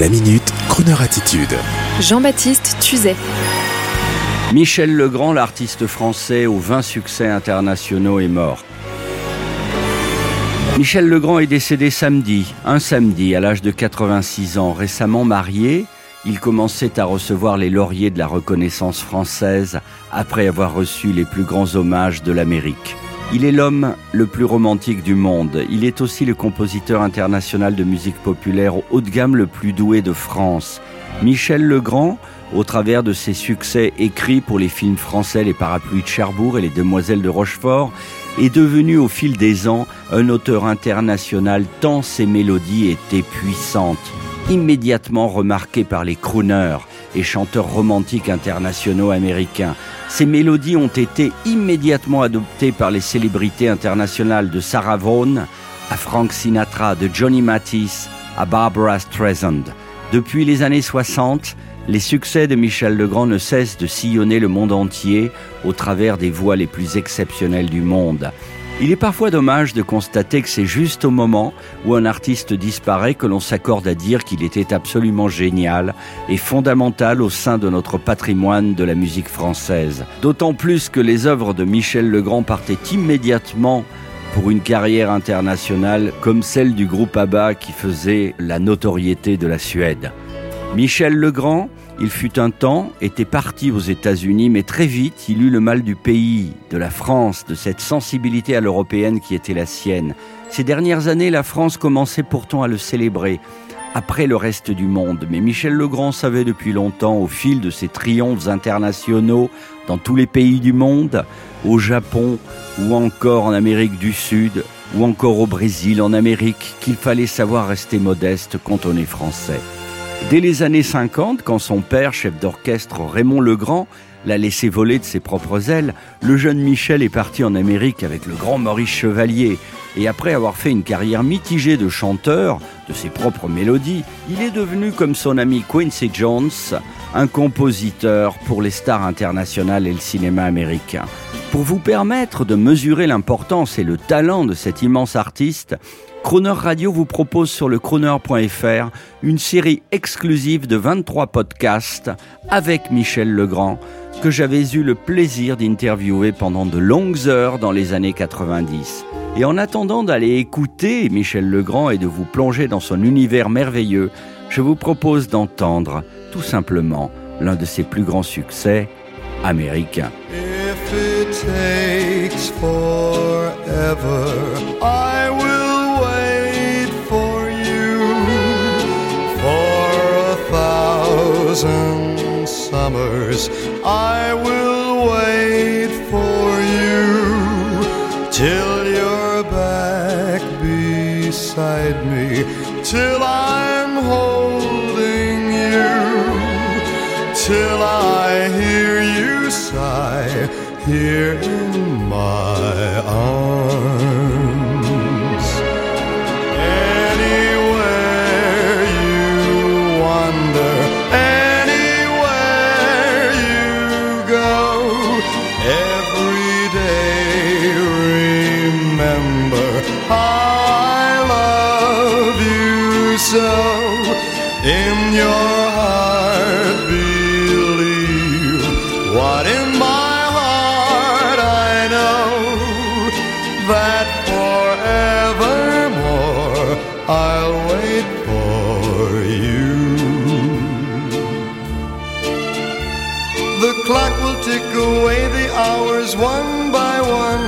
La minute, Kroneur attitude. Jean-Baptiste Tuzet. Michel Legrand, l'artiste français aux 20 succès internationaux, est mort. Michel Legrand est décédé samedi, un samedi, à l'âge de 86 ans. Récemment marié, il commençait à recevoir les lauriers de la reconnaissance française après avoir reçu les plus grands hommages de l'Amérique. Il est l'homme le plus romantique du monde. Il est aussi le compositeur international de musique populaire haut de gamme le plus doué de France. Michel Legrand, au travers de ses succès écrits pour les films français Les Parapluies de Cherbourg et Les Demoiselles de Rochefort, est devenu au fil des ans un auteur international tant ses mélodies étaient puissantes. Immédiatement remarqué par les crooners, et chanteur romantique internationaux américains. Ces mélodies ont été immédiatement adoptées par les célébrités internationales de Sarah Vaughan à Frank Sinatra, de Johnny Mathis à Barbara Streisand. Depuis les années 60, les succès de Michel Legrand ne cessent de sillonner le monde entier au travers des voix les plus exceptionnelles du monde. Il est parfois dommage de constater que c'est juste au moment où un artiste disparaît que l'on s'accorde à dire qu'il était absolument génial et fondamental au sein de notre patrimoine de la musique française. D'autant plus que les œuvres de Michel Legrand partaient immédiatement pour une carrière internationale comme celle du groupe ABBA qui faisait la notoriété de la Suède. Michel Legrand, il fut un temps, était parti aux États-Unis, mais très vite, il eut le mal du pays, de la France, de cette sensibilité à l'européenne qui était la sienne. Ces dernières années, la France commençait pourtant à le célébrer, après le reste du monde. Mais Michel Legrand savait depuis longtemps, au fil de ses triomphes internationaux dans tous les pays du monde, au Japon ou encore en Amérique du Sud, ou encore au Brésil, en Amérique, qu'il fallait savoir rester modeste quand on est français. Dès les années 50, quand son père, chef d'orchestre Raymond Legrand, l'a laissé voler de ses propres ailes, le jeune Michel est parti en Amérique avec le grand Maurice Chevalier. Et après avoir fait une carrière mitigée de chanteur, de ses propres mélodies, il est devenu, comme son ami Quincy Jones, un compositeur pour les stars internationales et le cinéma américain. Pour vous permettre de mesurer l'importance et le talent de cet immense artiste, Croner Radio vous propose sur le croner.fr une série exclusive de 23 podcasts avec Michel Legrand que j'avais eu le plaisir d'interviewer pendant de longues heures dans les années 90. Et en attendant d'aller écouter Michel Legrand et de vous plonger dans son univers merveilleux, je vous propose d'entendre tout simplement l'un de ses plus grands succès américains. me till I'm holding you, till I hear you sigh here in my arms. Anywhere you wander, anywhere you go, every day remember. I I'll for you the clock will tick away the hours one by one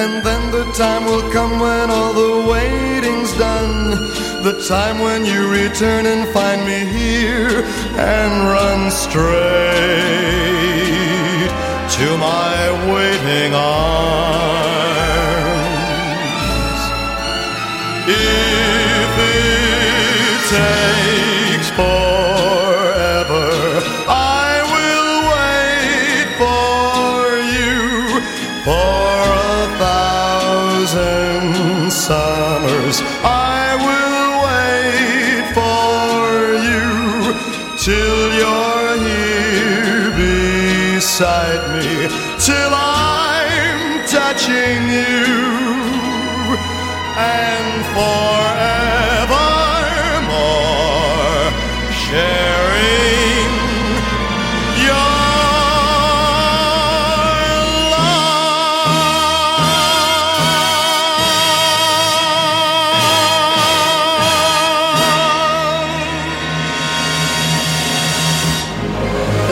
and then the time will come when all the waiting's done the time when you return and find me here and run straight to my waiting arms. Summers. I will wait for you till you're here beside me, till I'm touching you, and forevermore